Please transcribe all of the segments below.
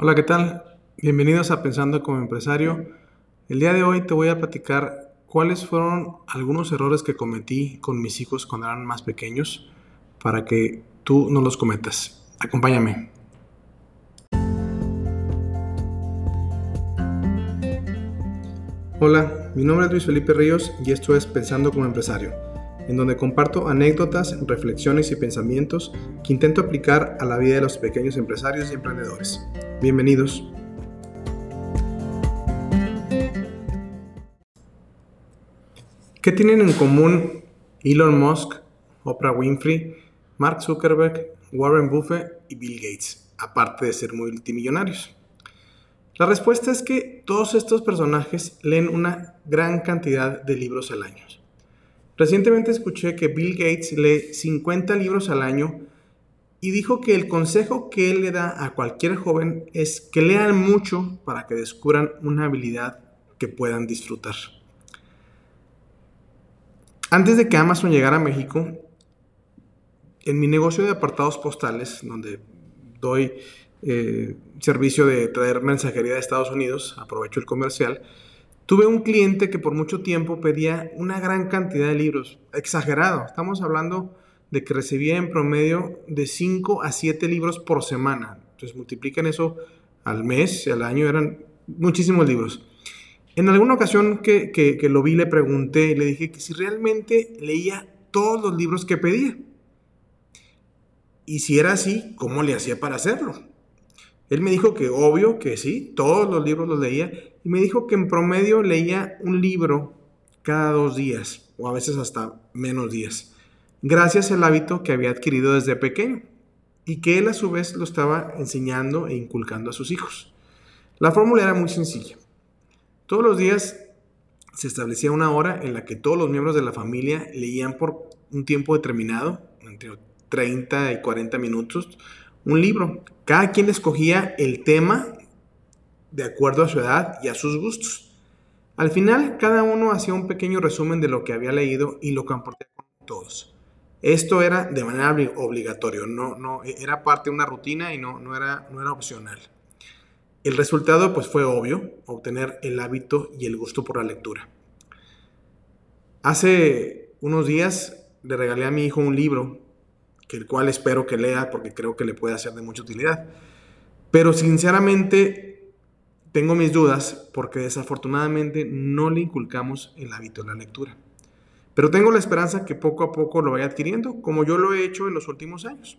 Hola, ¿qué tal? Bienvenidos a Pensando como empresario. El día de hoy te voy a platicar cuáles fueron algunos errores que cometí con mis hijos cuando eran más pequeños para que tú no los cometas. Acompáñame. Hola, mi nombre es Luis Felipe Ríos y esto es Pensando como empresario en donde comparto anécdotas, reflexiones y pensamientos que intento aplicar a la vida de los pequeños empresarios y emprendedores. Bienvenidos. ¿Qué tienen en común Elon Musk, Oprah Winfrey, Mark Zuckerberg, Warren Buffett y Bill Gates, aparte de ser multimillonarios? La respuesta es que todos estos personajes leen una gran cantidad de libros al año. Recientemente escuché que Bill Gates lee 50 libros al año y dijo que el consejo que él le da a cualquier joven es que lean mucho para que descubran una habilidad que puedan disfrutar. Antes de que Amazon llegara a México, en mi negocio de apartados postales, donde doy eh, servicio de traer mensajería de Estados Unidos, aprovecho el comercial, Tuve un cliente que por mucho tiempo pedía una gran cantidad de libros, exagerado. Estamos hablando de que recibía en promedio de 5 a 7 libros por semana. Entonces multiplican eso al mes, al año, eran muchísimos libros. En alguna ocasión que, que, lo vi le pregunté, le dije que si realmente leía todos los libros que pedía. Y si era así, ¿cómo le hacía para hacerlo? Él me dijo que obvio que sí, todos los libros los leía me dijo que en promedio leía un libro cada dos días o a veces hasta menos días, gracias al hábito que había adquirido desde pequeño y que él a su vez lo estaba enseñando e inculcando a sus hijos. La fórmula era muy sencilla. Todos los días se establecía una hora en la que todos los miembros de la familia leían por un tiempo determinado, entre 30 y 40 minutos, un libro. Cada quien escogía el tema de acuerdo a su edad y a sus gustos. Al final, cada uno hacía un pequeño resumen de lo que había leído y lo compartía con todos. Esto era de manera obligatoria, no, no, era parte de una rutina y no, no, era, no era opcional. El resultado pues fue obvio, obtener el hábito y el gusto por la lectura. Hace unos días le regalé a mi hijo un libro que el cual espero que lea porque creo que le puede hacer de mucha utilidad. Pero sinceramente tengo mis dudas porque desafortunadamente no le inculcamos el hábito de la lectura. Pero tengo la esperanza que poco a poco lo vaya adquiriendo, como yo lo he hecho en los últimos años.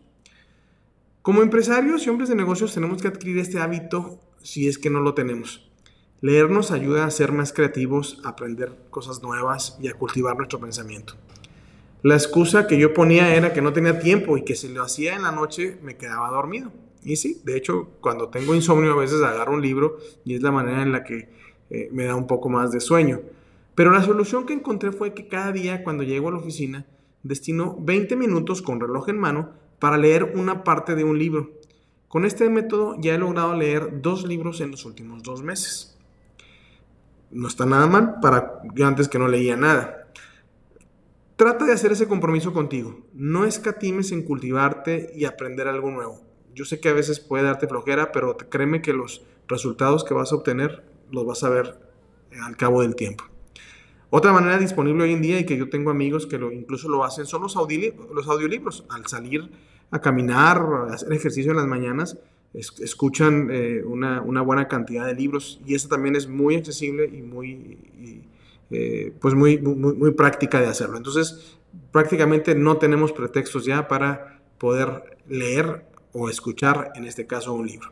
Como empresarios y hombres de negocios tenemos que adquirir este hábito si es que no lo tenemos. Leer nos ayuda a ser más creativos, a aprender cosas nuevas y a cultivar nuestro pensamiento. La excusa que yo ponía era que no tenía tiempo y que si lo hacía en la noche me quedaba dormido. Y sí, de hecho, cuando tengo insomnio a veces agarro un libro y es la manera en la que eh, me da un poco más de sueño. Pero la solución que encontré fue que cada día cuando llego a la oficina destino 20 minutos con reloj en mano para leer una parte de un libro. Con este método ya he logrado leer dos libros en los últimos dos meses. No está nada mal para yo antes que no leía nada. Trata de hacer ese compromiso contigo. No escatimes en cultivarte y aprender algo nuevo. Yo sé que a veces puede darte flojera, pero créeme que los resultados que vas a obtener los vas a ver al cabo del tiempo. Otra manera disponible hoy en día y que yo tengo amigos que incluso lo hacen son los, los audiolibros. Al salir a caminar, a hacer ejercicio en las mañanas, escuchan eh, una, buena cantidad de libros y eso también es muy accesible y muy... Eh, pues muy, muy, práctica de hacerlo. Entonces, prácticamente no tenemos pretextos ya para poder leer o escuchar, en este caso, un libro.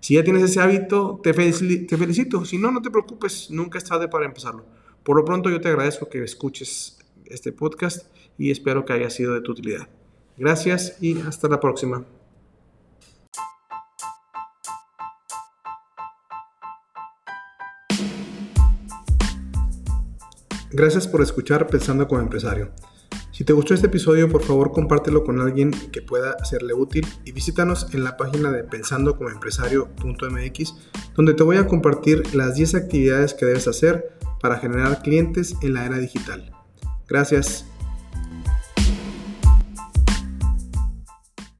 Si ya tienes ese hábito, te, felicito. Si no, no te preocupes, nunca es tarde para empezarlo. Por lo pronto, yo te agradezco que escuches este podcast y espero que haya sido de tu utilidad. Gracias y hasta la próxima. Gracias por escuchar Pensando como empresario. Si te gustó este episodio, por favor compártelo con alguien que pueda serle útil y visítanos en la página de pensandocomoempresario.mx donde te voy a compartir las 10 actividades que debes hacer para generar clientes en la era digital. Gracias.